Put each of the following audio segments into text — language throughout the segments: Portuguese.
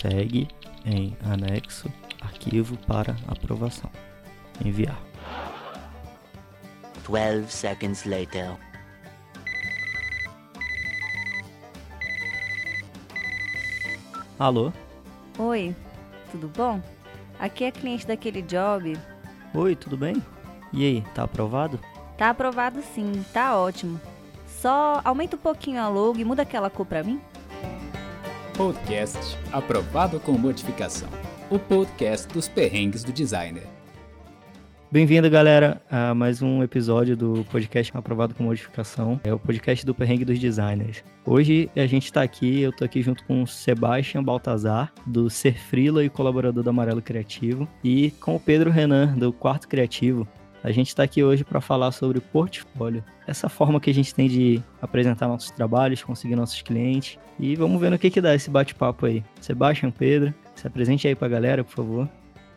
segue em anexo arquivo para aprovação. Enviar. 12 seconds later. Alô? Oi, tudo bom? Aqui é cliente daquele job. Oi, tudo bem? E aí, tá aprovado? Tá aprovado sim, tá ótimo. Só aumenta um pouquinho a logo e muda aquela cor pra mim. Podcast aprovado com modificação. O podcast dos perrengues do designer. Bem-vindo, galera, a mais um episódio do podcast aprovado com modificação. É o podcast do perrengue dos designers. Hoje a gente está aqui, eu tô aqui junto com o Sebastian Baltazar, do Ser Frila e colaborador do Amarelo Criativo, e com o Pedro Renan, do Quarto Criativo. A gente está aqui hoje para falar sobre portfólio, essa forma que a gente tem de apresentar nossos trabalhos, conseguir nossos clientes. E vamos ver no que, que dá esse bate-papo aí. Sebastian, Pedro, se apresente aí para a galera, por favor.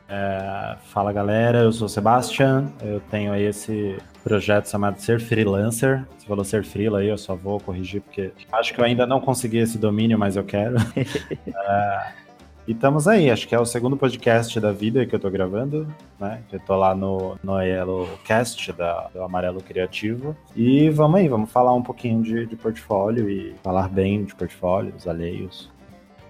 É, fala galera, eu sou o Sebastian, eu tenho aí esse projeto chamado Ser Freelancer. Você falou Ser Freela aí, eu só vou corrigir porque acho que eu ainda não consegui esse domínio, mas eu quero. é, e estamos aí, acho que é o segundo podcast da vida que eu tô gravando, né? Eu tô lá no, no Yellow Cast da, do Amarelo Criativo. E vamos aí, vamos falar um pouquinho de, de portfólio e falar bem de portfólios alheios.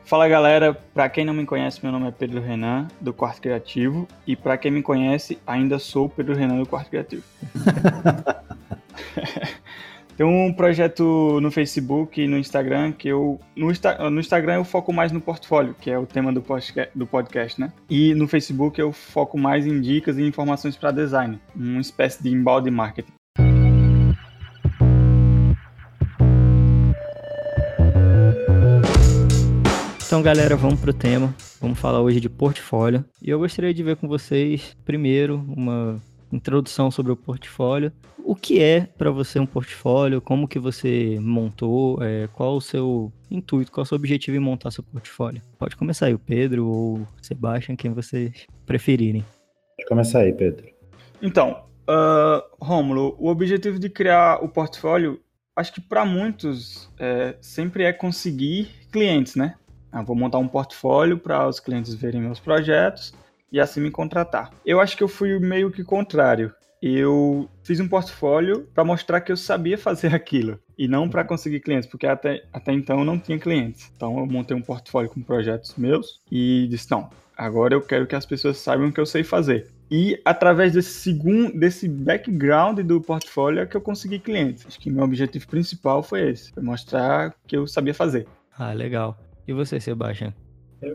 Fala galera, para quem não me conhece, meu nome é Pedro Renan, do Quarto Criativo, e para quem me conhece, ainda sou Pedro Renan do Quarto Criativo. Tem um projeto no Facebook e no Instagram que eu. No, no, Instagram eu foco mais no portfólio, que é o tema do podcast, do podcast, né? E no Facebook eu foco mais em dicas e informações para design, uma espécie de embalde marketing. Então, galera, vamos pro tema. Vamos falar hoje de portfólio. E eu gostaria de ver com vocês, primeiro, uma introdução sobre o portfólio. O que é para você um portfólio? Como que você montou? É, qual o seu intuito? Qual o seu objetivo em montar seu portfólio? Pode começar aí, o Pedro ou o Sebastian, quem vocês preferirem. Pode começar aí, Pedro. Então, uh, Rômulo, o objetivo de criar o portfólio, acho que para muitos é, sempre é conseguir clientes, né? Ah, vou montar um portfólio para os clientes verem meus projetos e assim me contratar. Eu acho que eu fui meio que contrário. Eu fiz um portfólio para mostrar que eu sabia fazer aquilo e não para conseguir clientes, porque até, até então eu não tinha clientes. Então eu montei um portfólio com projetos meus e disse: não, agora eu quero que as pessoas saibam que eu sei fazer. E através desse segundo, desse background do portfólio é que eu consegui clientes. Acho que meu objetivo principal foi esse, foi mostrar que eu sabia fazer. Ah, legal. E você, Sebastião?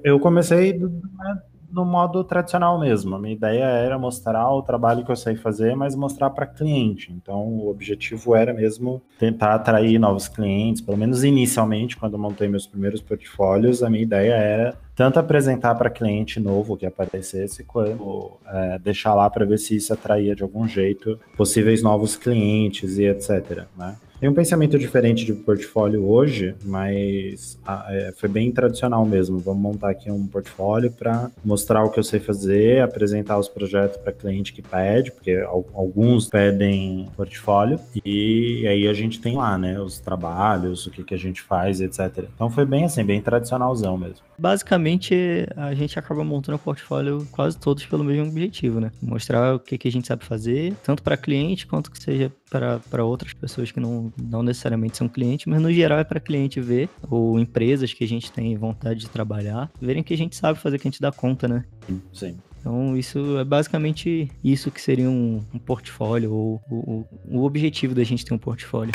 Eu comecei né, no modo tradicional mesmo. A minha ideia era mostrar o trabalho que eu sei fazer, mas mostrar para cliente. Então, o objetivo era mesmo tentar atrair novos clientes, pelo menos inicialmente, quando eu montei meus primeiros portfólios, a minha ideia era tanto apresentar para cliente novo que aparecesse, quanto é, deixar lá para ver se isso atraía de algum jeito possíveis novos clientes e etc. Né? Tem um pensamento diferente de portfólio hoje, mas ah, é, foi bem tradicional mesmo. Vamos montar aqui um portfólio para mostrar o que eu sei fazer, apresentar os projetos para cliente que pede, porque alguns pedem portfólio, e aí a gente tem lá, né, os trabalhos, o que, que a gente faz, etc. Então foi bem assim, bem tradicionalzão mesmo. Basicamente, a gente acaba montando o portfólio quase todos pelo mesmo objetivo, né? Mostrar o que, que a gente sabe fazer, tanto para cliente quanto que seja para outras pessoas que não, não necessariamente são clientes, mas no geral é para cliente ver, ou empresas que a gente tem vontade de trabalhar, verem que a gente sabe fazer, que a gente dá conta, né? Sim. Então, isso é basicamente isso que seria um, um portfólio, ou o, o, objetivo da gente ter um portfólio.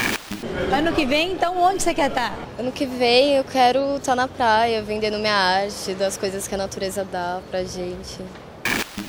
Ano que vem, então, onde você quer estar? Ano que vem, eu quero estar na praia, vendendo minha arte, das coisas que a natureza dá pra gente.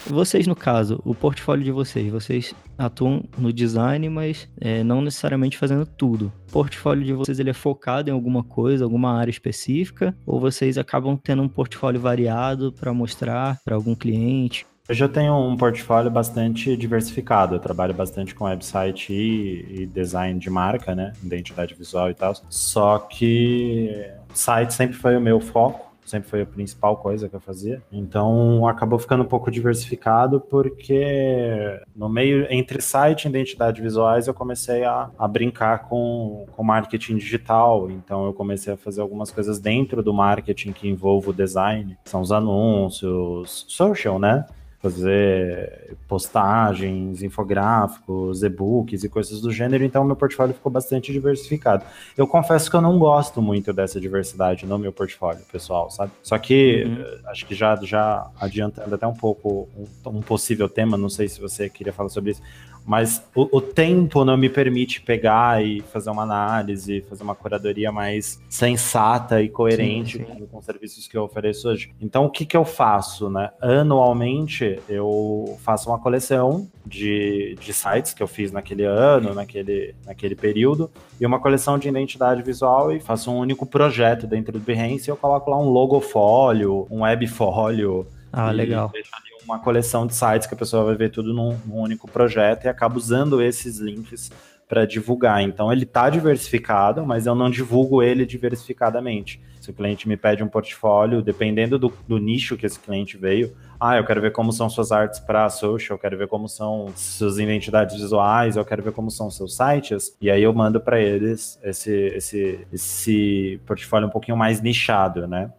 Vocês, no caso, o portfólio de vocês, vocês atuam no design, mas é, não necessariamente fazendo tudo. O portfólio de vocês ele é focado em alguma coisa, alguma área específica, ou vocês acabam tendo um portfólio variado para mostrar para algum cliente? Eu já tenho um portfólio bastante diversificado. Eu trabalho bastante com website e, e design de marca, né? Identidade visual e tal. Só que site sempre foi o meu foco sempre foi a principal coisa que eu fazia. Então acabou ficando um pouco diversificado porque no meio entre site e identidade visuais eu comecei a, a brincar com, com marketing digital. Então eu comecei a fazer algumas coisas dentro do marketing que envolve o design, são os anúncios, social, né? Fazer postagens, infográficos, e-books e coisas do gênero, então meu portfólio ficou bastante diversificado. Eu confesso que eu não gosto muito dessa diversidade no meu portfólio, pessoal, sabe? Só que uhum. Acho que já, já adiantando até um pouco um, um possível tema, não sei se você queria falar sobre isso, mas o, o, tempo não me permite pegar e fazer uma análise, fazer uma curadoria mais sensata e coerente sim, sim. Com, os serviços que eu ofereço hoje. Então, o que, que eu faço? Né? Anualmente, eu faço uma coleção de, de sites que eu fiz naquele ano, naquele, naquele período, e uma coleção de identidade visual e faço um único projeto dentro do Behance e eu coloco lá um logofólio, um webfólio. Ah, legal. Deixo ali uma coleção de sites que a pessoa vai ver tudo num, num único projeto e acaba usando esses links para divulgar. Então ele está diversificado, mas eu não divulgo ele diversificadamente. Se o cliente me pede um portfólio, dependendo do, do nicho que esse cliente veio, ah, eu quero ver como são suas artes para social, eu quero ver como são suas identidades visuais, eu quero ver como são seus sites, e aí eu mando para eles esse, esse, esse portfólio um pouquinho mais nichado, né?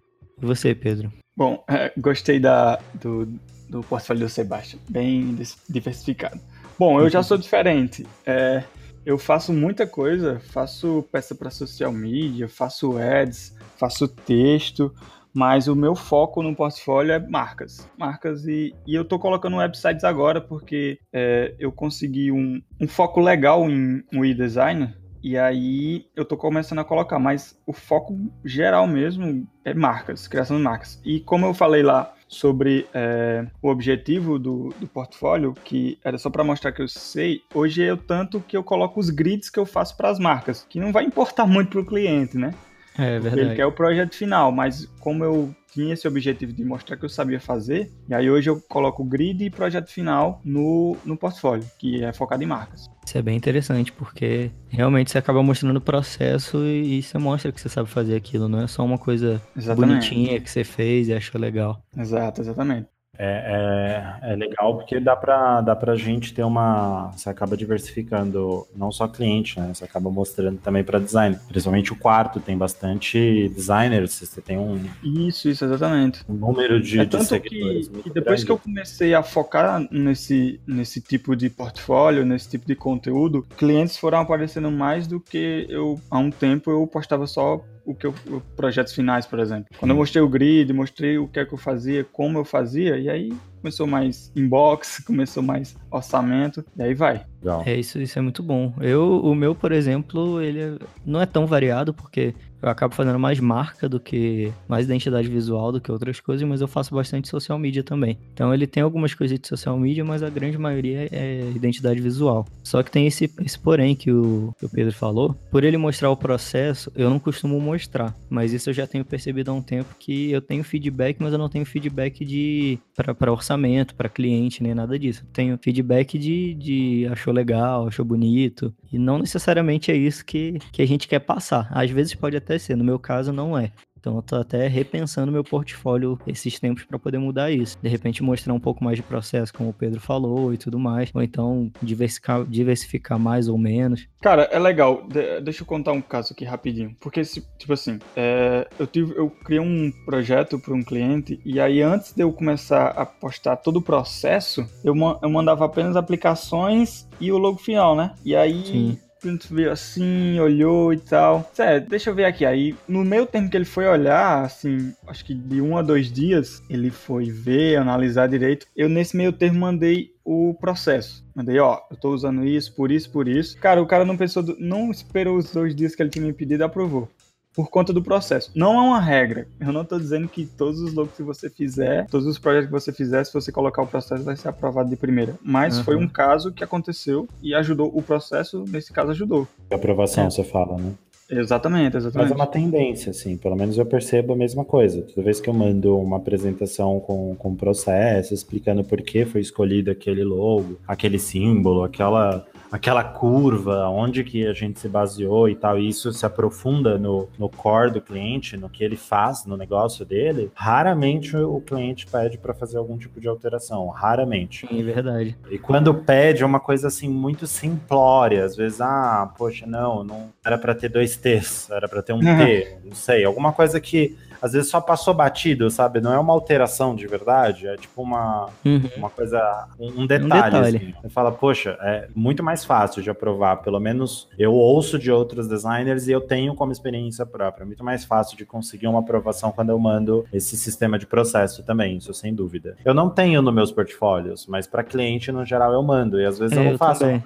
E você, Pedro? Bom, é, gostei da, do, do portfólio do Sebastião, bem diversificado. Bom, eu já sou diferente. É, eu faço muita coisa, faço peça para social media, faço ads, faço texto, mas o meu foco no portfólio é marcas. Marcas e, e eu estou colocando websites agora porque é, eu consegui um, um foco legal em um e-design e aí eu tô começando a colocar, mas o foco geral mesmo é marcas, criação de marcas. E como eu falei lá sobre é, o objetivo do, do portfólio, que era só para mostrar que eu sei, hoje é o tanto que eu coloco os grids que eu faço para as marcas, que não vai importar muito para o cliente, né? É verdade. Ele quer o projeto final, mas como eu tinha esse objetivo de mostrar que eu sabia fazer, e aí hoje eu coloco grid e projeto final no, no portfólio, que é focado em marcas. Isso é bem interessante, porque realmente você acaba mostrando o processo e, e você mostra que você sabe fazer aquilo, não é só uma coisa exatamente. bonitinha que você fez e achou legal. Exato, exatamente. É, é, é, legal porque dá para dá pra gente ter uma. Você acaba diversificando não só cliente, né? Você acaba mostrando também para design. Principalmente o quarto, tem bastante designers, você tem um. Isso, isso, exatamente. Um número de, é de seguidores. Que, que depois grande. que eu comecei a focar nesse, nesse tipo de portfólio, nesse tipo de conteúdo, clientes foram aparecendo mais do que eu há um tempo eu postava só o que eu, projetos finais, por exemplo. Quando eu mostrei o grid, mostrei o que é que eu fazia, como eu fazia, e aí começou mais inbox, começou mais orçamento, e aí vai. Legal. É isso, isso é muito bom. Eu, o meu, por exemplo, ele é, não é tão variado porque eu acabo fazendo mais marca do que mais identidade visual do que outras coisas, mas eu faço bastante social media também. Então ele tem algumas coisas de social media, mas a grande maioria é identidade visual. Só que tem esse, esse porém que o, que o Pedro falou. Por ele mostrar o processo, eu não costumo mostrar, mas isso eu já tenho percebido há um tempo que eu tenho feedback, mas eu não tenho feedback de para orçamento, para cliente, nem nada disso. Eu tenho feedback de, de achou legal, achou bonito, e não necessariamente é isso que, que a gente quer passar. Às vezes pode até ser, no meu caso não é. Então eu tô até repensando meu portfólio esses tempos para poder mudar isso. De repente mostrar um pouco mais de processo, como o Pedro falou e tudo mais. Ou então diversificar, diversificar mais ou menos. Cara, é legal. De deixa eu contar um caso aqui rapidinho. Porque, tipo assim, é, eu, tive, eu criei um projeto para um cliente e aí antes de eu começar a postar todo o processo, eu, eu mandava apenas aplicações e o logo final, né? E aí Sim Clint veio assim, olhou e tal. Sério, deixa eu ver aqui. Aí, no meio tempo que ele foi olhar, assim, acho que de um a dois dias, ele foi ver, analisar direito. Eu, nesse meio termo, mandei o processo. Mandei, ó, eu tô usando isso, por isso, por isso. Cara, o cara não pensou, não esperou os dois dias que ele tinha me pedido e aprovou por conta do processo. Não é uma regra. Eu não estou dizendo que todos os logos que você fizer, todos os projetos que você fizer, se você colocar o processo, vai ser aprovado de primeira. Mas uhum. foi um caso que aconteceu e ajudou. O processo, nesse caso, ajudou. A aprovação, é. você fala, né? Exatamente, Mas exatamente. é uma tendência, assim, pelo menos eu percebo a mesma coisa. Toda vez que eu mando uma apresentação com, com processo, explicando por que foi escolhido aquele logo, aquele símbolo, aquela, aquela curva, onde que a gente se baseou e tal, e isso se aprofunda no, no core do cliente, no que ele faz no negócio dele, raramente o cliente pede para fazer algum tipo de alteração, raramente. Sim, é verdade. E quando pede é uma coisa assim muito simplória, às vezes, ah, poxa, não, não era para ter dois T's, era para ter um T, não sei, alguma coisa que às vezes só passou batido, sabe? Não é uma alteração de verdade, é tipo uma, Uhum. uma coisa, um, um detalhe. detalhe. assim. Você fala, poxa, é muito mais fácil de aprovar, pelo menos eu ouço de outros designers e eu tenho como experiência própria. É muito mais fácil de conseguir uma aprovação quando eu mando esse sistema de processo também, isso sem dúvida. Eu não tenho nos meus portfólios, mas para cliente no geral eu mando e às vezes eu É, não eu faço. É,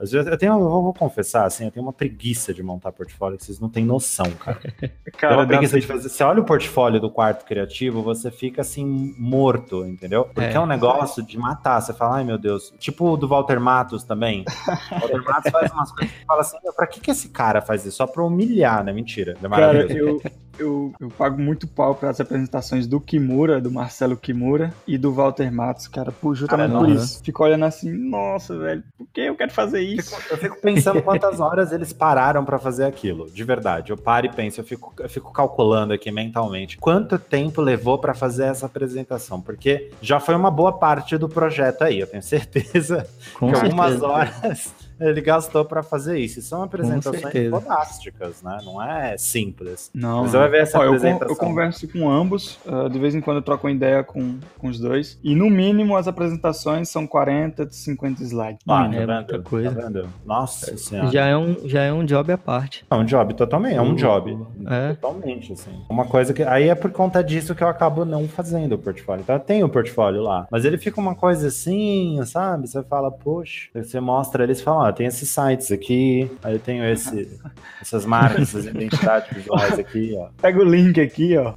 às vezes eu tenho, eu vou, vou confessar assim, eu tenho uma preguiça de montar portfólio que vocês não têm noção, cara. Tem Cara, uma dá- preguiça de fazer. Olha o portfólio do quarto criativo, você fica assim, morto, entendeu? Porque é, É. um negócio de matar. Você fala, ai meu Deus. Tipo o do Walter Matos também. O Walter Matos faz umas coisas que fala assim, "Meu, pra que, que esse cara faz isso? Só pra humilhar, né? Mentira. É Cara, maravilhoso. eu, eu, eu pago muito pau para as apresentações do Kimura, do Marcelo Kimura e do Walter Matos, cara, por, justamente Cara, por isso. Fico olhando assim, nossa, velho, por que eu quero fazer isso? Eu fico pensando quantas horas eles pararam pra fazer aquilo. De verdade. Eu paro e penso, eu fico, eu fico calculando aqui mentalmente. Quanto tempo levou pra fazer essa apresentação? Porque já foi uma boa parte do projeto aí. Eu tenho certeza Com que algumas certeza. horas ele gastou pra fazer isso. E são apresentações fodásticas, né? Não é simples. Não. Mas você vai ver essa Ó, eu, con- apresentação. eu converso com ambos, ah, de vez em quando eu troco uma ideia com, com os dois. E no mínimo as apresentações são 40 de 50 slides. Ah, mínimo. É muita coisa. Tá vendo? Nossa senhora. Já é, um, já é um job à parte. É um job totalmente, é um job. É. Totalmente, assim. Uma coisa que. Aí é por conta disso que eu acabo não fazendo o portfólio. Então eu tenho o portfólio lá. Mas ele fica uma coisa assim, sabe? Você fala, poxa. Você mostra eles falam, ó, tem esses sites aqui. Aí eu tenho esse, essas marcas, essas identidades visuais aqui, ó. Pega o link aqui, ó.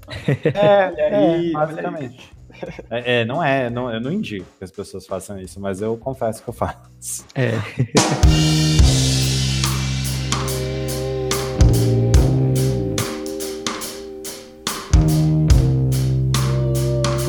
É, aí, é, basicamente. É, é, não é, não, eu não indico que as pessoas façam isso, mas eu confesso que eu faço. É.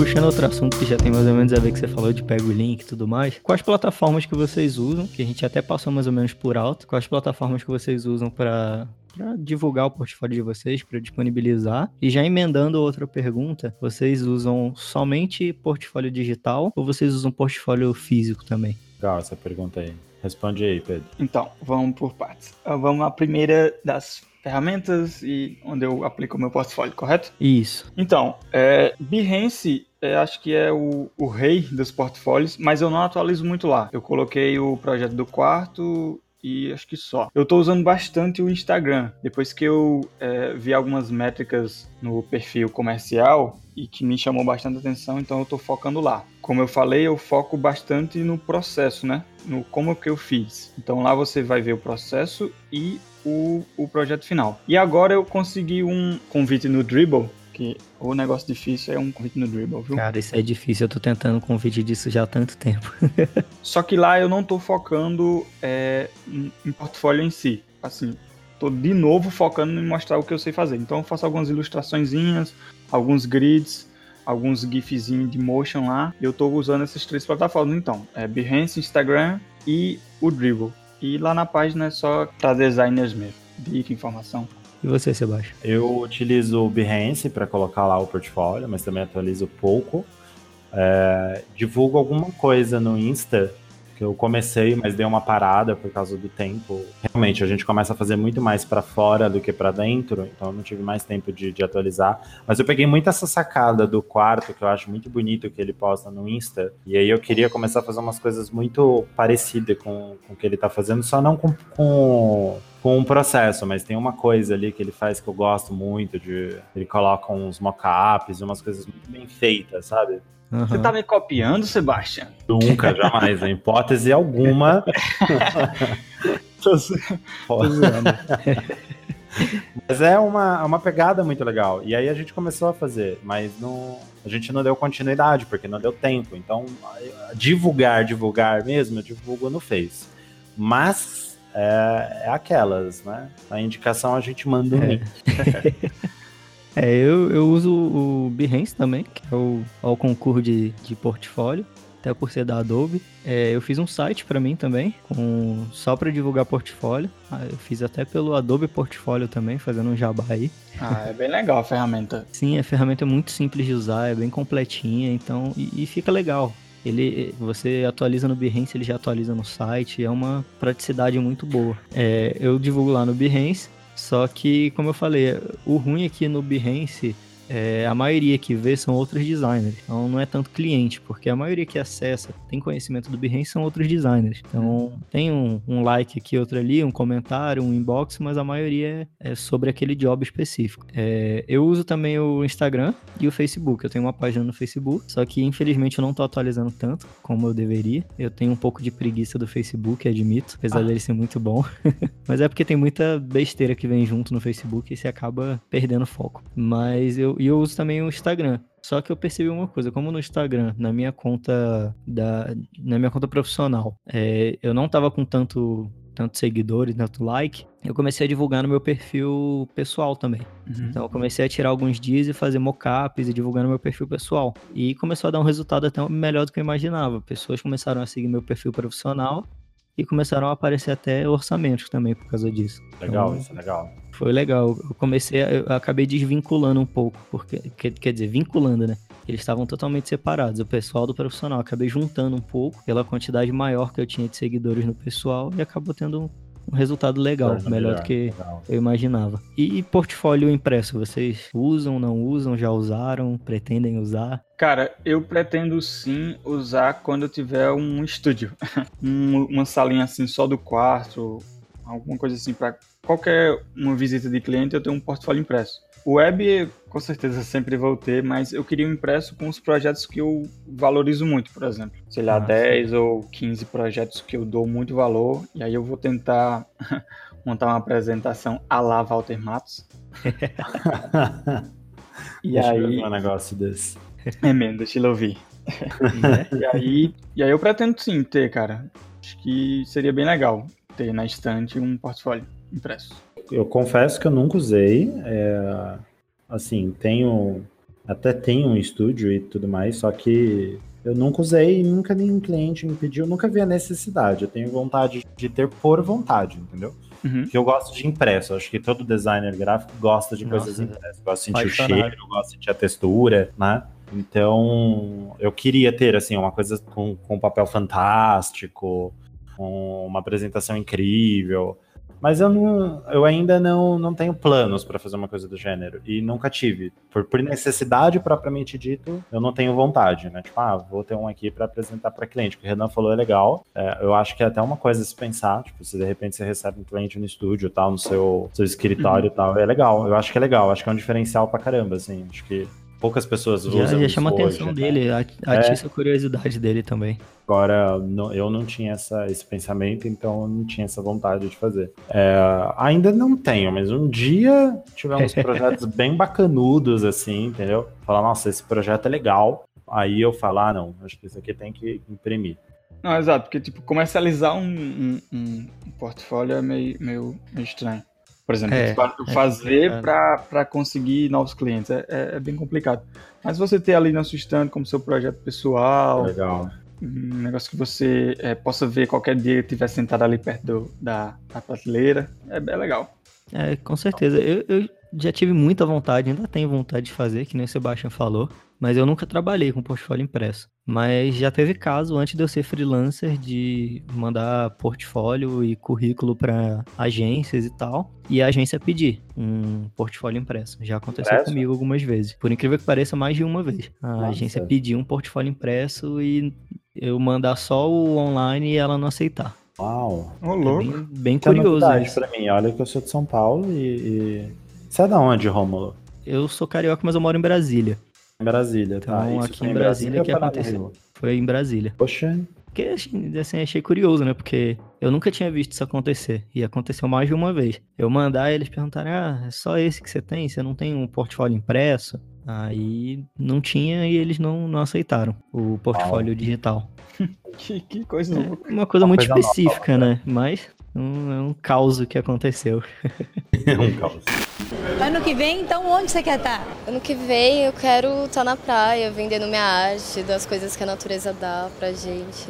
Puxando outro assunto que já tem mais ou menos a ver que você falou de pega o link e tudo mais. Quais plataformas que vocês usam, que a gente até passou mais ou menos por alto, quais plataformas que vocês usam para para divulgar o portfólio de vocês, para disponibilizar. E já emendando outra pergunta, vocês usam somente portfólio digital ou vocês usam portfólio físico também? Legal essa pergunta aí. Responde aí, Pedro. Então, vamos por partes. Ah, Vamos à primeira das ferramentas e onde eu aplico o meu portfólio, correto? Isso. Então, é, Behance, é, acho que é o, o rei dos portfólios, mas eu não atualizo muito lá. Eu coloquei o projeto do quarto e acho que só. Eu tô usando bastante o Instagram. Depois que eu é, vi algumas métricas no perfil comercial e que me chamou bastante atenção, então eu tô focando lá. Como eu falei, eu foco bastante no processo, né? No como que eu fiz. Então lá você vai ver o processo e o, o projeto final. E agora eu consegui um convite no Dribble, que o negócio difícil é um convite no Dribble, viu? Cara, isso é difícil. Eu tô tentando convite disso já há tanto tempo. Só que lá eu não tô focando é, em, em portfólio em si. Assim, tô de novo focando em mostrar o que eu sei fazer. Então eu faço algumas ilustraçõezinhas, alguns grids, alguns gifzinhos de motion lá. Eu tô usando essas três plataformas então. É Behance, Instagram e o Dribble. E lá na página é só para designers mesmo. Dica, informação. E você, Sebastião? Eu utilizo o Behance para colocar lá o portfólio, mas também atualizo pouco. É, divulgo alguma coisa no Insta, que eu comecei, mas dei uma parada por causa do tempo. Realmente, a gente começa a fazer muito mais para fora do que para dentro, então eu não tive mais tempo de, de atualizar. Mas eu peguei muito essa sacada do quarto, que eu acho muito bonito que ele posta no Insta, e aí eu queria começar a fazer umas coisas muito parecidas com, com o que ele tá fazendo, só não com, com com um processo, mas tem uma coisa ali que ele faz que eu gosto muito de ele coloca uns mockups, umas coisas muito bem feitas, sabe? Você tá me copiando, Sebastião? Nunca, jamais, em hipótese alguma. Tô tô zoando. Mas é uma, uma pegada muito legal. E aí a gente começou a fazer, mas não, a gente não deu continuidade, porque não deu tempo. Então, divulgar, divulgar mesmo, eu divulgo no Face. Mas é, é aquelas, né? A indicação a gente manda um É. link. É, eu, eu uso o Behance também, que é o, é o concurso de, de portfólio, até por ser da Adobe. É, eu fiz um site pra mim também, com, só pra divulgar portfólio. Ah, Eu fiz até pelo Adobe Portfólio também, fazendo um jabá aí. Ah, é bem legal a ferramenta. Sim, a ferramenta é muito simples de usar, é bem completinha, então e, e fica legal. Ele, você atualiza no Behance, ele já atualiza no site, é uma praticidade muito boa. É, eu divulgo lá no Behance, só que, como eu falei, o ruim aqui no Behance é a maioria que vê são outros designers, então não é tanto cliente, porque a maioria que acessa, tem conhecimento do Behance, são outros designers. Então tem um, um like aqui, outro ali, um comentário, um inbox, mas a maioria é, é sobre aquele job específico. É, eu uso também o Instagram e o Facebook. Eu tenho uma página no Facebook, só que infelizmente eu não tô atualizando tanto como eu deveria. Eu tenho um pouco de preguiça do Facebook, admito, apesar Ah. dele ser muito bom. Mas é porque tem muita besteira que vem junto no Facebook e você acaba perdendo foco. Mas eu, e eu uso também o Instagram. Só que eu percebi uma coisa, como no Instagram, na minha conta da, na minha conta profissional, é, eu não tava com tanto tanto seguidores, tanto like, eu comecei a divulgar no meu perfil pessoal também. Uhum. Então eu comecei a tirar alguns dias e fazer mockups e divulgar no meu perfil pessoal. E começou a dar um resultado até melhor do que eu imaginava. Pessoas começaram a seguir meu perfil profissional e começaram a aparecer até orçamentos também por causa disso. Legal, Então, isso é legal. foi legal. Eu comecei, a, eu acabei desvinculando um pouco, porque quer, quer dizer, vinculando, né? Eles estavam totalmente separados, o pessoal do profissional. Acabei juntando um pouco pela quantidade maior que eu tinha de seguidores no pessoal e acabou tendo um, resultado legal, melhor do que legal. eu imaginava. E portfólio impresso, vocês usam, não usam, já usaram, pretendem usar? Cara, eu pretendo sim usar quando eu tiver um estúdio. Um- uma salinha assim só do quarto, alguma coisa assim para qualquer uma visita de cliente eu tenho um portfólio impresso. O web, com certeza, sempre vou ter, mas eu queria um impresso com os projetos que eu valorizo muito, por exemplo. Sei lá, Ah, 10 ou 15 projetos que eu dou muito valor, e aí eu vou tentar montar uma apresentação à la Walter Matos. E Deixa aí, um negócio desse. é mesmo, deixa eu ouvir. E aí, e aí eu pretendo sim ter, cara. Acho que seria bem legal ter na estante um portfólio impresso. Eu confesso que eu nunca usei. é, assim, tenho. Até tenho um estúdio e tudo mais, só que eu nunca usei, nunca nenhum cliente me pediu, nunca vi a necessidade. Eu tenho vontade de ter por vontade, entendeu? Uhum. Porque eu gosto de impresso. Acho que todo designer gráfico gosta de coisas Nossa, impressas. Gosta de sentir o cheiro, gosta de sentir a textura, né? Então, eu queria ter, assim, uma coisa com, com papel fantástico, com uma apresentação incrível. Mas eu, não, eu ainda não, não tenho planos para fazer uma coisa do gênero. E nunca tive. Por, por necessidade propriamente dito, eu não tenho vontade, né? Tipo, ah, vou ter um aqui para apresentar para cliente. O que o Renan falou é legal. É, eu acho que é até uma coisa se pensar. Tipo, se de repente você recebe um cliente no estúdio tal, no seu, seu escritório e tal, é legal. Eu acho que é legal. Acho que é um diferencial pra caramba, assim. Acho que poucas pessoas Já, usam já isso chama a atenção né? dele, a- atiça a curiosidade dele também. Agora, não- eu não tinha essa, esse pensamento, então eu não tinha essa vontade de fazer. É, ainda não tenho, mas um dia tiver uns projetos bem bacanudos, assim, entendeu? Falar, nossa, esse projeto é legal. Aí eu falar, ah, não, acho que isso aqui tem que imprimir. Não, exato, porque tipo, comercializar um, um- um portfólio é meio, meio, meio estranho. Por exemplo, É, é fazer complicado. para conseguir novos clientes é, é- é bem complicado. Mas você ter ali na sua stand como seu projeto pessoal, Legal. um negócio que você é, possa ver qualquer dia que estiver sentado ali perto do- da, da prateleira, é bem legal. É, com certeza. Eu, eu já tive muita vontade, ainda tenho vontade de fazer, que nem o Sebastian falou, mas eu nunca trabalhei com portfólio impresso. Mas já teve caso, antes de eu ser freelancer, de mandar portfólio e currículo para agências e tal, e a agência pedir um portfólio impresso. Já aconteceu Impresso? comigo algumas vezes. Por incrível que pareça, mais de uma vez. A Nossa. agência pediu um portfólio impresso e eu mandar só o online e ela não aceitar. Uau. Ô, É louco. bem, bem Isso é curioso isso. pra mim. Olha que eu sou de São Paulo e. e... Você é da onde, Rômulo? Eu sou carioca, mas eu moro em Brasília. Em Brasília, tá? Então, aqui em Brasília ou que aconteceu. Foi em Brasília. Poxa, Porque, assim, assim, achei curioso, né? Porque eu nunca tinha visto isso acontecer. E aconteceu mais de uma vez. Eu mandar eles perguntarem, ah, é só esse que você tem? Você não tem um portfólio impresso? Aí não tinha e eles não, não aceitaram o portfólio digital. Que, que coisa. É uma coisa Uma muito coisa nova, específica, né? Mas Um, é um caos que aconteceu. É um caos. Ano que vem, então onde você quer estar? Ano que vem eu quero estar na praia, vendendo minha arte, das coisas que a natureza dá pra gente.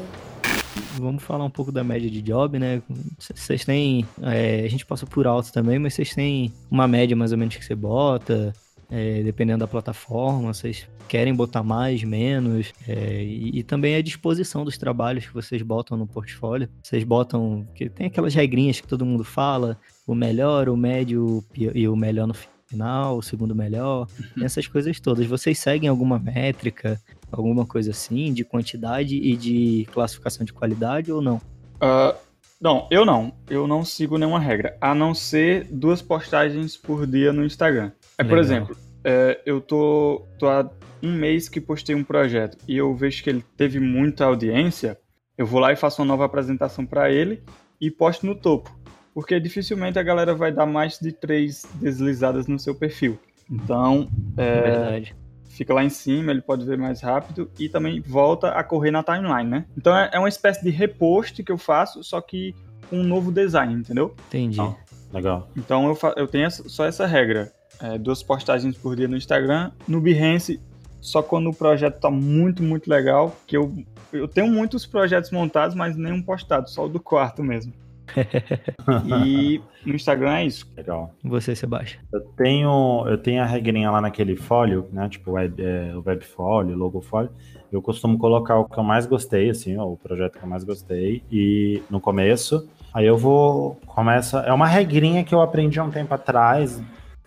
Vamos falar um pouco da média de job, né? Vocês têm. é, a gente passa por alto também, mas vocês têm uma média mais ou menos que você bota, é, dependendo da plataforma, vocês querem botar mais, menos, é, e, e também a disposição dos trabalhos que vocês botam no portfólio. Vocês botam. que tem aquelas regrinhas que todo mundo fala: o melhor, o médio e o melhor no final, o segundo melhor, essas coisas todas. Vocês seguem alguma métrica? alguma coisa assim, de quantidade e de classificação de qualidade ou não? Ah, não, eu não. Eu não sigo nenhuma regra, a não ser duas postagens por dia no Instagram. É, por Legal. exemplo, é, eu tô, tô há um mês que postei um projeto e eu vejo que ele teve muita audiência, eu vou lá e faço uma nova apresentação para ele e posto no topo. Porque dificilmente a galera vai dar mais de três deslizadas no seu perfil. Então, É verdade. fica lá em cima, ele pode ver mais rápido e também volta a correr na timeline, né? Então é é uma espécie de repost que eu faço, só que com um novo design, entendeu? Entendi. Não. Legal. Então eu, eu tenho essa- só essa regra. É, duas postagens por dia no Instagram. No Behance, só quando o projeto tá muito, muito legal, que eu, eu tenho muitos projetos montados, mas nenhum postado, só o do quarto mesmo. e no Instagram é isso. Legal. E Você, Sebastião. Eu tenho, eu tenho a regrinha lá naquele folio, né? Tipo web, é, o web folio, logo folio. Eu costumo colocar o que eu mais gostei, assim, ó, o projeto que eu mais gostei, e no começo. Aí eu vou. Começa. É uma regrinha que eu aprendi há um tempo atrás.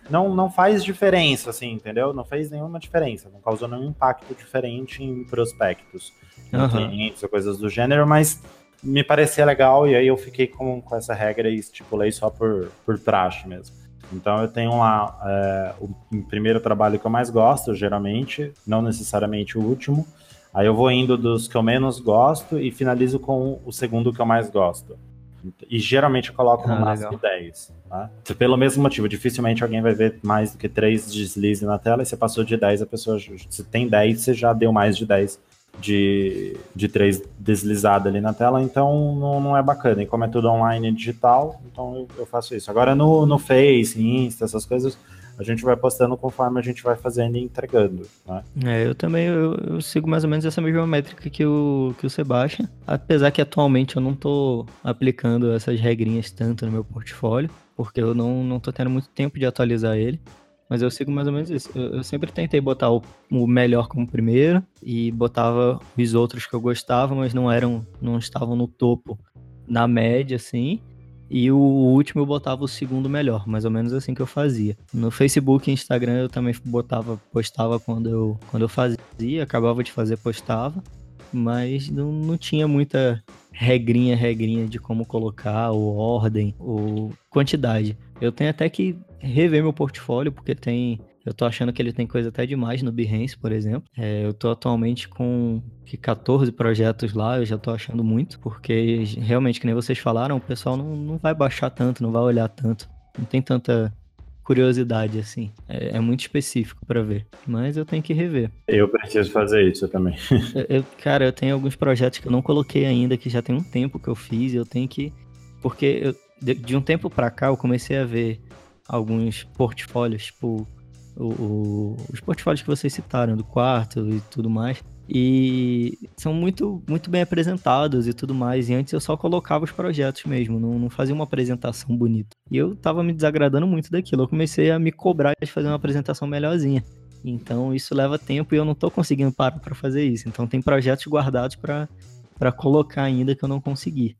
Não, não faz diferença, assim, entendeu? Não fez nenhuma diferença. Não causou nenhum impacto diferente em prospectos, em Aham. clientes ou coisas do gênero, mas me parecia legal e aí eu fiquei com, com essa regra e estipulei só por, por praxe mesmo. Então eu tenho lá é, o, o primeiro trabalho que eu mais gosto, geralmente, não necessariamente o último. Aí eu vou indo dos que eu menos gosto e finalizo com o segundo que eu mais gosto. E geralmente eu coloco no Ah, máximo legal. 10. Tá? Pelo mesmo motivo, dificilmente alguém vai ver mais do que 3 deslizes na tela. E você passou de 10, a pessoa. Se tem 10, você já deu mais de 10 de, de 3 deslizadas ali na tela. Então não, não é bacana. E como é tudo online e digital, então eu, eu faço isso. Agora no, no Face, Insta, essas coisas, a gente vai postando conforme a gente vai fazendo e entregando. Né? É, eu também eu, eu sigo mais ou menos essa mesma métrica que o, que o Sebastian. Apesar que atualmente eu não tô aplicando essas regrinhas tanto no meu portfólio, porque eu não, não tendo muito tempo de atualizar ele. Mas eu sigo mais ou menos isso. Eu, eu sempre tentei botar o, o melhor como primeiro e botava os outros que eu gostava, mas não eram, não estavam no topo na média, assim. E o último eu botava o segundo melhor, mais ou menos assim que eu fazia. No Facebook e Instagram eu também botava, postava quando eu, quando eu fazia, acabava de fazer, postava, mas não, não tinha muita regrinha, regrinha de como colocar, ou ordem, ou quantidade. Eu tenho até que rever meu portfólio, porque tem. Eu tô achando que ele tem coisa até demais no Behance, por exemplo. É, eu tô atualmente com que 14 projetos lá, eu já tô achando muito, porque realmente, que nem vocês falaram, o pessoal não, não vai baixar tanto, não vai olhar tanto. Não tem tanta curiosidade assim. É, é muito específico pra ver. Mas eu tenho que rever. Eu preciso fazer isso também. Eu- cara, eu tenho alguns projetos que eu não coloquei ainda, que já tem um tempo que eu fiz, e eu tenho que. Porque eu- de, de um tempo pra cá eu comecei a ver alguns portfólios, tipo o- o- os portfólios que vocês citaram, do quarto e tudo mais. E são muito, muito bem apresentados e tudo mais. E antes eu só colocava os projetos mesmo, não, não fazia uma apresentação bonita. E eu tava me desagradando muito daquilo. Eu comecei a me cobrar de fazer uma apresentação melhorzinha. Então isso leva tempo e eu não tô conseguindo parar pra fazer isso. Então tem projetos guardados pra colocar ainda que eu não consegui.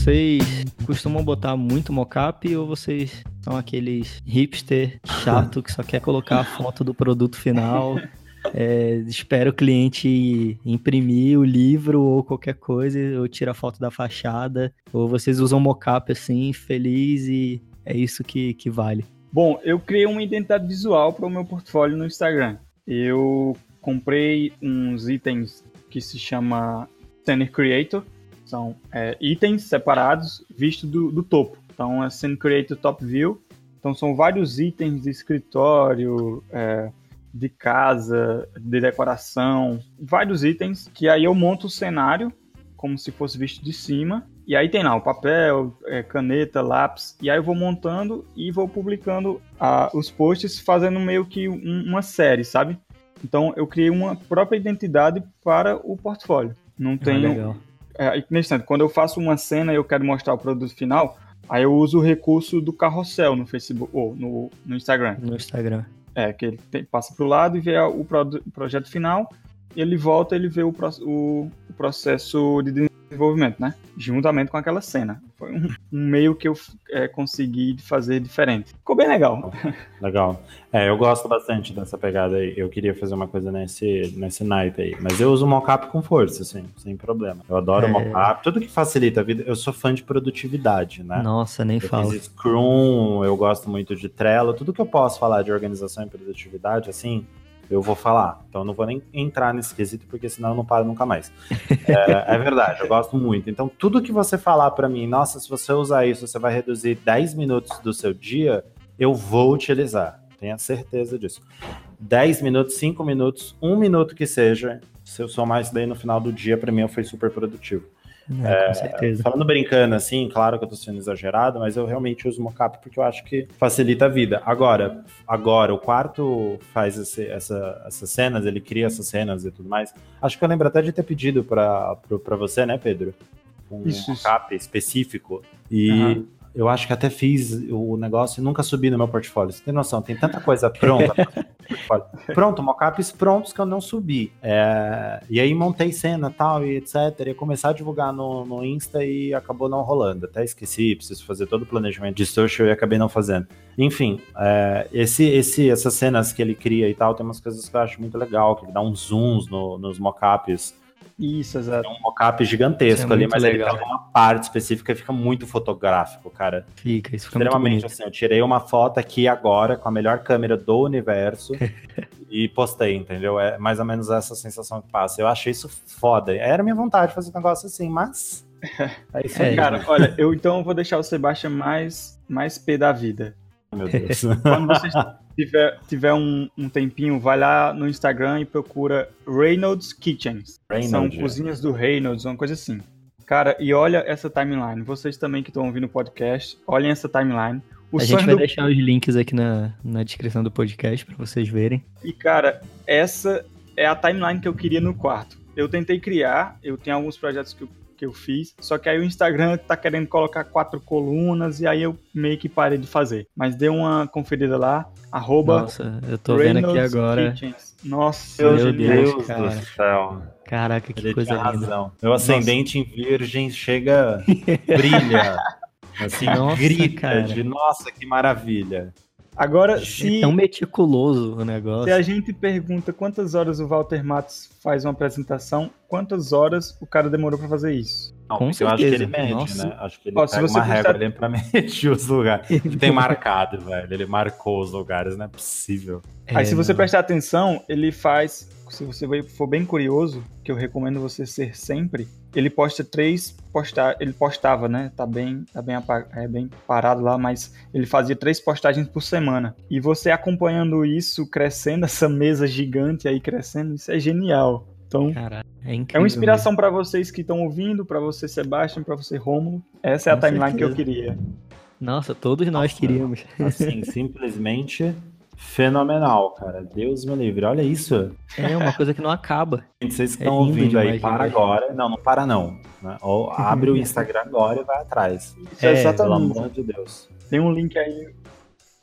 Vocês costumam botar muito mockup ou vocês são aqueles hipster chato que só quer colocar a foto do produto final? é, espera o cliente imprimir o livro ou qualquer coisa, ou tira a foto da fachada, ou vocês usam mockup assim, feliz e é isso que, que vale. Bom, eu criei uma identidade visual para o meu portfólio no Instagram. Eu comprei uns itens que se chama Scene Creator. São é, itens separados vistos do, do topo. Então é Scene Creator Top View. Então são vários itens de escritório, é, de casa, de decoração, vários itens, que aí eu monto o cenário como se fosse visto de cima. E aí tem lá o papel, é, caneta, lápis. E aí eu vou montando e vou publicando ah, os posts, fazendo meio que um- uma série, sabe? Então eu criei uma própria identidade para o portfólio. Não Ah, tenho. legal. É, instante, quando eu faço uma cena e eu quero mostrar o produto final, aí eu uso o recurso do carrossel no Facebook ou no, no Instagram. No Instagram. É, que ele tem- passa para o lado e vê o, produ- o projeto final, e ele volta ele vê o, pro- o- o processo de desenvolvimento, né? Juntamente com aquela cena. Foi um, um meio que eu é, consegui fazer diferente. Ficou bem legal. Legal. É, eu gosto bastante dessa pegada aí. Eu queria fazer uma coisa nesse, nesse naipe aí. Mas eu uso o mockup com força, assim, sem problema. Eu adoro É. mockup. Tudo que facilita a vida. Eu sou fã de produtividade, né? Nossa, nem Eu falo. fiz Scrum, eu gosto muito de Trello. Tudo que eu posso falar de organização e produtividade, assim, eu vou falar. Então eu não vou nem entrar nesse quesito, porque senão eu não paro nunca mais. É, é verdade, eu gosto muito. Então tudo que você falar pra mim, nossa, se você usar isso, você vai reduzir 10 minutos do seu dia, eu vou utilizar. Tenha certeza disso. 10 minutos, 5 minutos, 1 minuto que seja, se eu somar isso daí no final do dia, pra mim foi super produtivo. É, com certeza. Falando brincando assim, claro que eu tô sendo exagerado, mas eu realmente uso mockup porque eu acho que facilita a vida. Agora, agora o quarto faz esse- essa- essas cenas, ele cria essas cenas e tudo mais. Acho que eu lembro até de ter pedido pra você, né, Pedro? Um Isso, isso. mockup específico. E Aham. Eu acho que até fiz o negócio e nunca subi no meu portfólio. Você tem noção? Tem tanta coisa pronta. Pronto, mockups prontos que eu não subi. É, e aí montei cena tal e etc. Ia começar a divulgar no, no Insta e acabou não rolando. Até esqueci, preciso fazer todo o planejamento de social e acabei não fazendo. Enfim, é, esse, esse, essas cenas que ele cria e tal, tem umas coisas que eu acho muito legal, que ele dá uns zooms no- nos mockups. Isso, exato. É um mockup gigantesco é ali, mas legal. ele pega uma parte específica e fica muito fotográfico, cara Fica, isso fica extremamente assim. Eu tirei uma foto aqui agora com a melhor câmera do universo e postei, entendeu? É mais ou menos essa sensação que passa. Eu achei isso foda. Era minha vontade de fazer um negócio assim, mas. É isso aí, É, Cara, olha, eu então vou deixar o Sebastian mais, mais pé da vida. meu Deus. Quando você tiver, tiver um, um tempinho, vai lá no Instagram e procura Reynolds Kitchens. Reynolds, São é. cozinhas do Reynolds, uma coisa assim. Cara, e olha essa timeline. Vocês também que estão ouvindo o podcast, olhem essa timeline. O a gente vai do deixar os links aqui na, na descrição do podcast pra vocês verem. E, cara, essa é a timeline que eu queria no quarto. Eu tentei criar, eu tenho alguns projetos que eu, que eu fiz, só que aí o Instagram tá querendo colocar quatro colunas e aí eu meio que parei de fazer. Mas dê uma conferida lá, arroba Nossa, eu tô vendo aqui Reynolds agora. Kitchens. Nossa, Meu Meu Deus, Deus, cara. do céu. Caraca, que Ele coisa tinha linda. razão. Meu ascendente em virgem chega, brilha. Assim, Nossa, grita cara. de nossa, que maravilha. Agora, É se, tão meticuloso o se negócio. a gente pergunta quantas horas o Walter Matos faz uma apresentação, quantas horas o cara demorou pra fazer isso? Não, Com porque eu acho que ele certeza. mede, Nossa. né? Acho que ele Ó, se pega você uma régua ali pra medir os lugares. Ele tem marcado, velho. Ele marcou os lugares, não é possível. Aí, se É, você não. prestar atenção, ele faz. Se você for bem curioso, que eu recomendo você ser sempre, ele posta três postar, ele postava, né? Tá bem, tá bem, é bem parado lá, mas ele fazia três postagens por semana. E você acompanhando isso crescendo, essa mesa gigante aí crescendo, isso é genial. Então, é é incrível. uma inspiração pra vocês que estão ouvindo, pra você Sebastian, pra você Rômulo. Essa é a timeline que eu certeza. queria. Nossa, todos nós queríamos. Assim, simplesmente fenomenal, cara. Deus me livre. Olha isso. É uma coisa que não acaba. Gente, vocês que É estão lindo ouvindo aí, demais, para gente. agora. Não, não para não. né? Ou abre o Instagram agora e vai atrás. Isso é, É, Pelo exatamente. amor de Deus. Tem um link aí.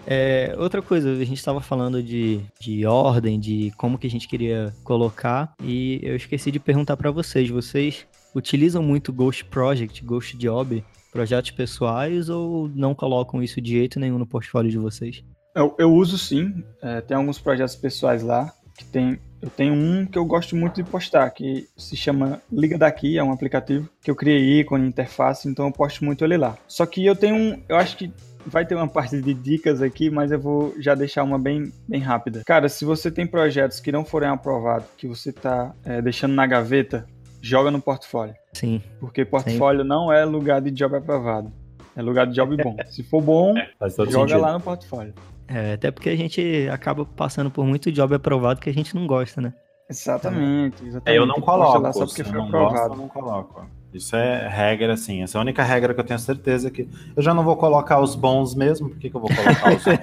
É, outra coisa, a gente estava falando de, de ordem, de como que a gente queria colocar, e eu esqueci de perguntar para vocês. Vocês utilizam muito Ghost Project, Ghost Job, projetos pessoais, ou não colocam isso de jeito nenhum no portfólio de vocês? Eu, eu uso sim, é, tem alguns projetos pessoais lá, que tem, eu tenho um que eu gosto muito de postar, que se chama Liga Daqui, é um aplicativo que eu criei ícone, interface, então eu posto muito ele lá. Só que eu tenho um, eu acho que vai ter uma parte de dicas aqui, mas eu vou já deixar uma bem, bem rápida. Cara, se você tem projetos que não forem aprovados, que você tá é, deixando na gaveta, joga no portfólio. Sim, Porque portfólio não é lugar de job aprovado. É lugar de job bom. Se for bom, todo joga sentido. lá no portfólio. É, até porque a gente acaba passando por muito job aprovado que a gente não gosta, né? Exatamente, exatamente. É, eu não coloco, lá só porque foi não gosto, aprovado. eu não coloco. Isso é regra, assim. Essa é a única regra que eu tenho certeza que. Eu já não vou colocar os bons mesmo, por que, que eu vou colocar os bons?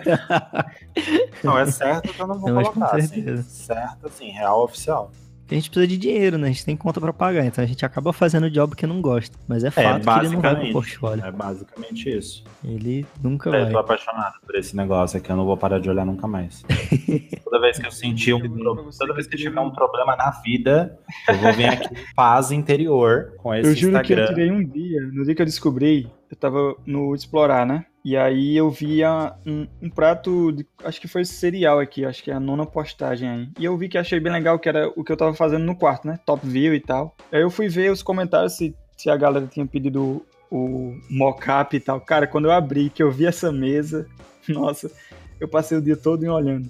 não, é certo que eu não vou Não, colocar. Assim, certo, assim, real oficial. A gente precisa de dinheiro, né? A gente tem conta pra pagar, então a gente acaba fazendo o job que não gosta. Mas é fato que ele não vai pro portfólio. É basicamente isso. Ele nunca Eu tô vai. apaixonado por esse negócio aqui, eu não vou parar de olhar nunca mais. toda vez que eu sentir um pro- toda vez que eu tiver um problema na vida, eu vou vir aqui em paz interior com esse Eu juro que eu Instagram. tirei um dia, no dia que eu descobri, eu tava no Explorar, né? E aí eu via um, um prato, de, acho que foi cereal aqui, acho que é a nona postagem aí. E eu vi que achei bem legal, que era o que eu tava fazendo no quarto, né? Top view e tal. Aí eu fui ver os comentários se, se a galera tinha pedido o mockup e tal. Cara, quando eu abri, que eu vi essa mesa, nossa, eu passei o dia todo olhando.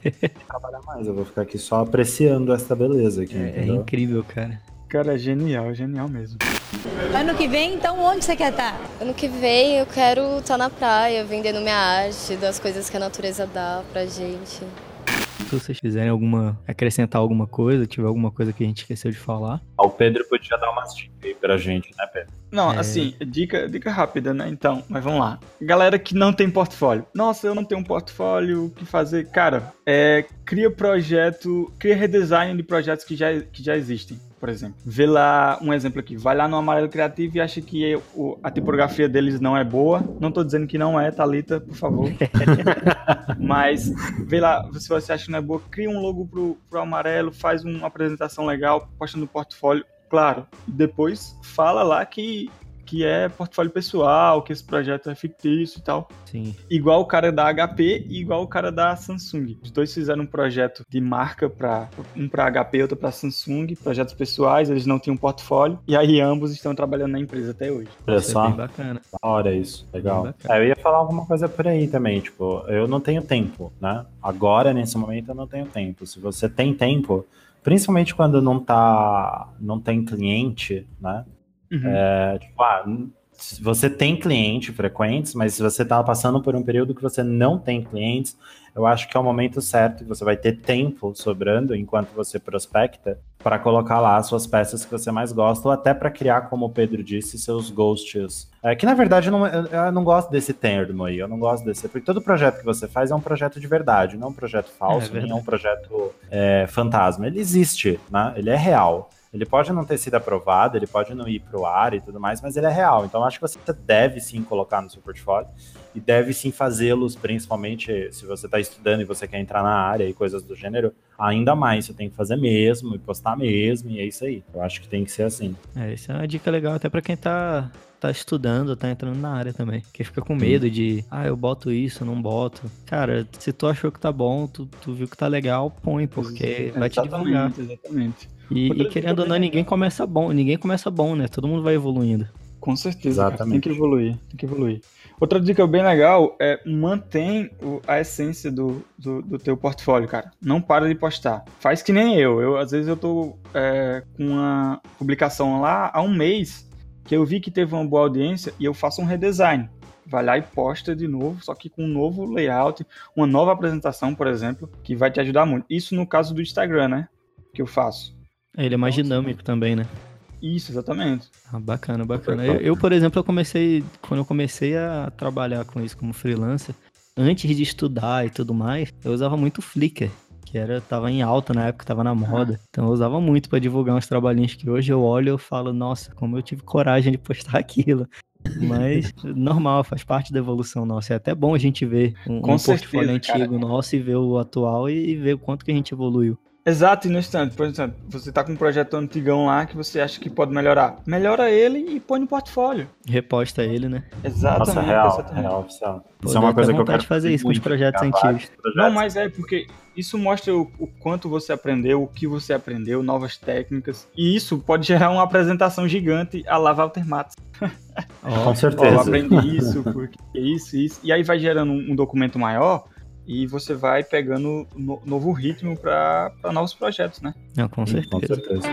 trabalhar mais, eu vou ficar aqui só apreciando essa beleza aqui, É, é incrível, cara. Cara, é genial, é genial mesmo. Ano que vem, então onde você quer estar? Ano que vem eu quero estar na praia, vendendo minha arte, das coisas que a natureza dá pra gente. Se vocês quiserem alguma. acrescentar alguma coisa, tiver alguma coisa que a gente esqueceu de falar. O Pedro podia dar umas dicas aí pra gente, né, Pedro? Não, É. assim, dica, dica rápida, né? Então, mas vamos lá. Galera que não tem portfólio. Nossa, eu não tenho um portfólio, o que fazer? Cara, é, cria projeto, cria redesign de projetos que já, que já existem, por exemplo. Vê lá, um exemplo aqui, vai lá no Amarelo Criativo e acha que o- a tipografia deles não é boa. Não tô dizendo que não é, Thalita, por favor. Mas vê lá, se você acha que não é boa, cria um logo pro, pro amarelo, faz uma apresentação legal, posta no portfólio. Claro, depois fala lá que, que é portfólio pessoal, que esse projeto é fictício e tal. Sim. Igual o cara da HP e igual o cara da Samsung. Os dois fizeram um projeto de marca para um para HP, outro para Samsung, projetos pessoais, eles não tinham portfólio e aí ambos estão trabalhando na empresa até hoje. Olha é só, bem da bacana. hora isso, legal. Bem. É, eu ia falar alguma coisa por aí também, tipo, eu não tenho tempo, né? Agora, nesse momento, eu não tenho tempo. Se você tem tempo, principalmente quando não tá, não tem cliente, né? Uhum. É, tipo, ah, você tem cliente frequentes, mas se você está passando por um período que você não tem clientes, eu acho que é o momento certo e você vai ter tempo sobrando enquanto você prospecta para colocar lá as suas peças que você mais gosta, ou até para criar, como o Pedro disse, seus ghosts. É, que na verdade eu não, eu, não gosto desse termo aí, eu não gosto desse, porque todo projeto que você faz é um projeto de verdade, não é um projeto falso, nem é verdade. um projeto é, fantasma. Ele existe, né? Ele é real. Ele pode não ter sido aprovado, ele pode não ir para o ar e tudo mais, mas ele é real. Então, acho que você deve sim colocar no seu portfólio e deve sim fazê-los, principalmente se você está estudando e você quer entrar na área e coisas do gênero. Ainda mais, você tem que fazer mesmo e postar mesmo, e é isso aí. Eu acho que tem que ser assim. É, isso é uma dica legal até pra quem tá, tá estudando, tá entrando na área também. Que fica com medo de, ah, eu boto isso, não boto. Cara, se tu achou que tá bom, tu, tu viu que tá legal, põe, porque vai te divulgar. Exatamente, exatamente. E, e querendo ou não, bem ninguém começa bom, ninguém começa bom, né? Todo mundo vai evoluindo. Com certeza, cara. tem Exatamente. que evoluir, tem que evoluir. Outra dica bem legal é mantém o- a essência do, do, do teu portfólio, cara. Não para de postar. Faz que nem eu. Eu às vezes eu tô é, com uma publicação lá há um mês que eu vi que teve uma boa audiência e eu faço um redesign. Vai lá e posta de novo, só que com um novo layout, uma nova apresentação, por exemplo, que vai te ajudar muito. Isso no caso do Instagram, né? Que eu faço. Ele é mais Nossa. dinâmico também, né? Isso, exatamente. Ah, bacana, bacana. Eu, eu, por exemplo, eu comecei, quando eu comecei a trabalhar com isso como freelancer, antes de estudar e tudo mais, eu usava muito Flickr, que era tava em alta na época, tava na moda. Então eu usava muito pra divulgar uns trabalhinhos que hoje eu olho e falo, nossa, como eu tive coragem de postar aquilo. Mas normal, faz parte da evolução nossa. É até bom a gente ver um, um portfólio certeza, cara. antigo nosso e ver o atual e, e ver o quanto que a gente evoluiu. Exato, e no instante, por exemplo, você tá com um projeto antigão lá que você acha que pode melhorar. Melhora ele e põe no portfólio. Reposta ele, né? Exatamente. Nossa, real, exatamente. real oficial. Pô, Isso é uma coisa que eu quero de fazer isso com os projetos antigos. projetos. Não, mas é porque isso mostra o, o quanto você aprendeu, o que você aprendeu, novas técnicas. E isso pode gerar uma apresentação gigante a lá Walter Matos. Ó, Com certeza. eu aprendi isso, porque isso, isso. E aí vai gerando um, um documento maior e você vai pegando no- novo ritmo para novos projetos, né? não, com Com certeza. certeza.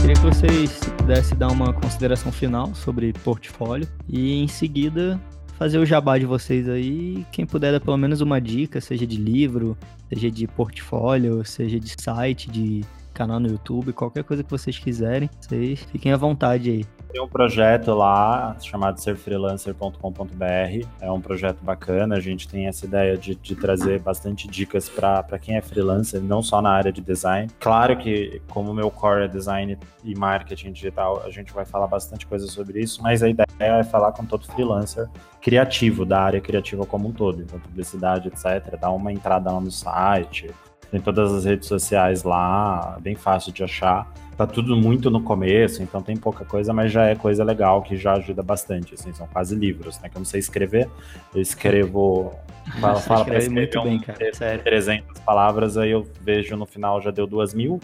Queria que vocês vocês se pudessem dar uma consideração final sobre portfólio e em seguida fazer o jabá de vocês aí. Quem puder dar pelo menos uma dica, seja de livro, seja de portfólio, seja de site, de canal no YouTube, qualquer coisa que vocês quiserem, vocês fiquem à vontade aí. Tem um projeto lá chamado serfreelancer.com.br. É um projeto bacana. A gente tem essa ideia de, de trazer bastante dicas para quem é freelancer, não só na área de design. Claro que, como meu core é design e marketing digital, a gente vai falar bastante coisa sobre isso, mas a ideia é falar com todo freelancer criativo, da área criativa como um todo. Então, publicidade, etc. Dá uma entrada lá no site, tem todas as redes sociais lá, bem fácil de achar tá tudo muito no começo, então tem pouca coisa, mas já é coisa legal que já ajuda bastante, assim, são quase livros, né? Que eu não sei escrever, eu escrevo, fala, fala pra escrever muito bem, cara, sério. 300 palavras, aí eu vejo no final já deu duas mil,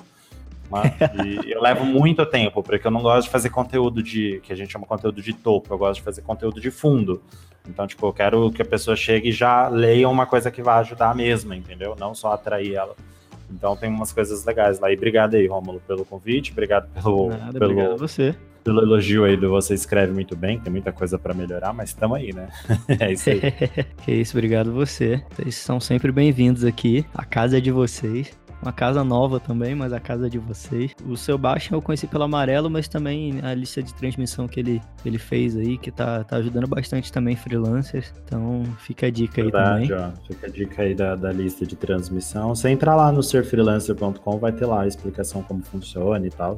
e eu levo muito tempo, porque eu não gosto de fazer conteúdo de, que a gente chama conteúdo de topo, eu gosto de fazer conteúdo de fundo. Então, tipo, eu quero que a pessoa chegue e já leia uma coisa que vai ajudar mesmo, entendeu? Não só atrair ela. Então tem umas coisas legais lá. E obrigado aí, Rômulo, pelo convite, obrigado pelo, Nada, pelo, obrigado a você. pelo elogio aí do você escreve muito bem, tem muita coisa para melhorar, mas estamos aí, né? é isso aí. que isso, obrigado você. Vocês são sempre bem-vindos aqui. A casa é de vocês. Uma casa nova também, mas a casa é de vocês. O seu Baixo eu conheci pelo amarelo, mas também a lista de transmissão que ele, ele fez aí, que tá, tá ajudando bastante também freelancers. Então fica a dica Verdade, aí também. Ó, fica a dica aí da, da lista de transmissão. Você entrar lá no serfreelancer.com, vai ter lá a explicação como funciona e tal.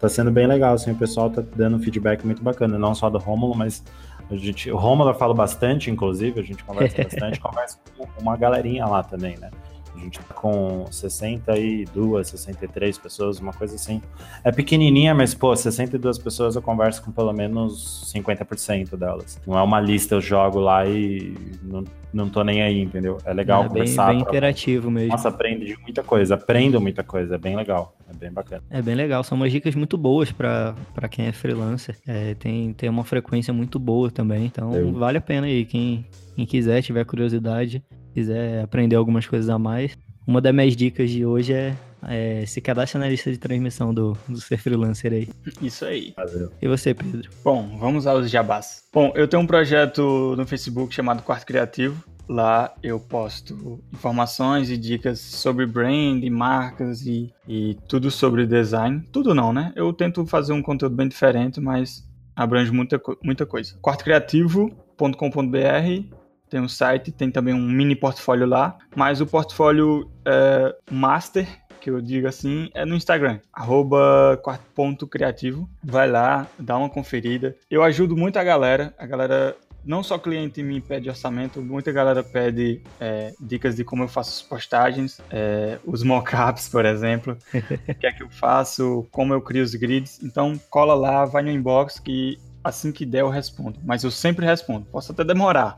Tá sendo bem legal, assim, o pessoal tá dando um feedback muito bacana, não só do Rômulo, mas a gente, o Rômulo eu falo bastante, inclusive, a gente conversa bastante, conversa com uma galerinha lá também, né? A gente tá com 62, 63 pessoas, uma coisa assim. É pequenininha, mas, pô, 62 pessoas eu converso com pelo menos 50% delas. Não é uma lista, eu jogo lá e não, não tô nem aí, entendeu? É legal é bem, conversar. bem pra- interativo mesmo. Nossa, aprende de muita coisa, aprendo muita coisa, é bem legal, é bem bacana. É bem legal, são umas dicas muito boas pra pra quem é freelancer. É, tem, tem uma frequência muito boa também, então Eu- vale a pena aí. Quem, quem quiser, tiver curiosidade, quiser aprender algumas coisas a mais. Uma das minhas dicas de hoje é, é se cadastre na lista de transmissão do, do Ser Freelancer aí. Isso aí. Valeu. E você, Pedro? Bom, vamos aos jabás. Bom, eu tenho um projeto no Facebook chamado Quarto Criativo. Lá eu posto informações e dicas sobre brand, marcas e, e tudo sobre design. Tudo não, né? Eu tento fazer um conteúdo bem diferente, mas abrange muita, muita coisa. quartocriativo.com.br tem um site, tem também um mini portfólio lá, mas o portfólio é, master, que eu digo assim, é no Instagram, arroba ponto criativo. Vai lá, dá uma conferida. Eu ajudo muito a galera, a galera não só cliente me pede orçamento, muita galera pede é, dicas de como eu faço as postagens, é, os mockups, por exemplo, o que é que eu faço, como eu crio os grids. Então cola lá, vai no inbox que assim que der eu respondo. Mas eu sempre respondo, posso até demorar,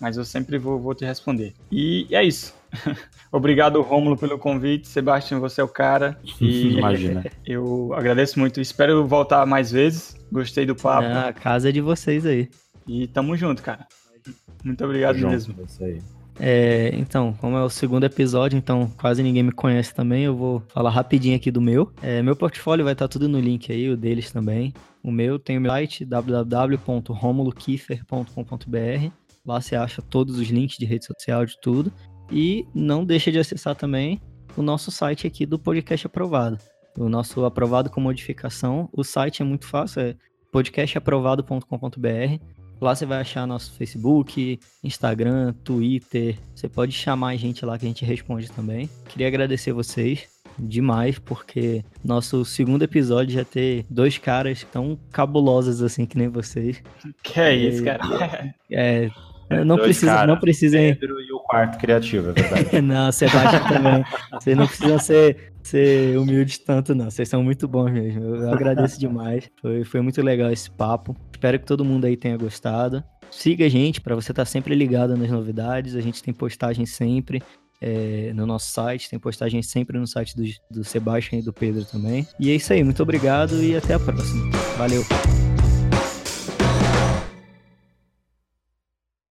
mas eu sempre vou, vou te responder. E é isso. Obrigado, Rômulo, pelo convite. Sebastião, você é o cara. E Imagina. eu agradeço muito. Espero voltar mais vezes. Gostei do papo. É, a casa é de vocês aí. E tamo junto, cara. Muito obrigado Junto, mesmo. é. É, então, como é o segundo episódio, então quase ninguém me conhece também, eu vou falar rapidinho aqui do meu. É, meu portfólio vai estar tudo no link aí, o deles também. O meu tem o meu site www.romulokiefer.com.br. Lá você acha todos os links de rede social, de tudo. E não deixa de acessar também o nosso site aqui do podcast aprovado. O nosso aprovado com modificação. O site é muito fácil, é podcastaprovado.com.br. Lá você vai achar nosso Facebook, Instagram, Twitter. Você pode chamar a gente lá que a gente responde também. Queria agradecer vocês demais, porque nosso segundo episódio já ter dois caras tão cabulosos assim que nem vocês. Que é isso, cara. É, não Dois precisa, não precisem. Pedro e o quarto criativo, é verdade. Não, Sebastião também. Vocês não precisam ser, ser humildes tanto, não. Vocês são muito bons mesmo. Eu agradeço demais. Foi, foi muito legal esse papo. Espero que todo mundo aí tenha gostado. Siga a gente para você estar sempre ligado nas novidades. A gente tem postagem sempre. é, no nosso site, tem postagem sempre no site do, do Sebastião e do Pedro também. E é isso aí, muito obrigado e até a próxima. Valeu!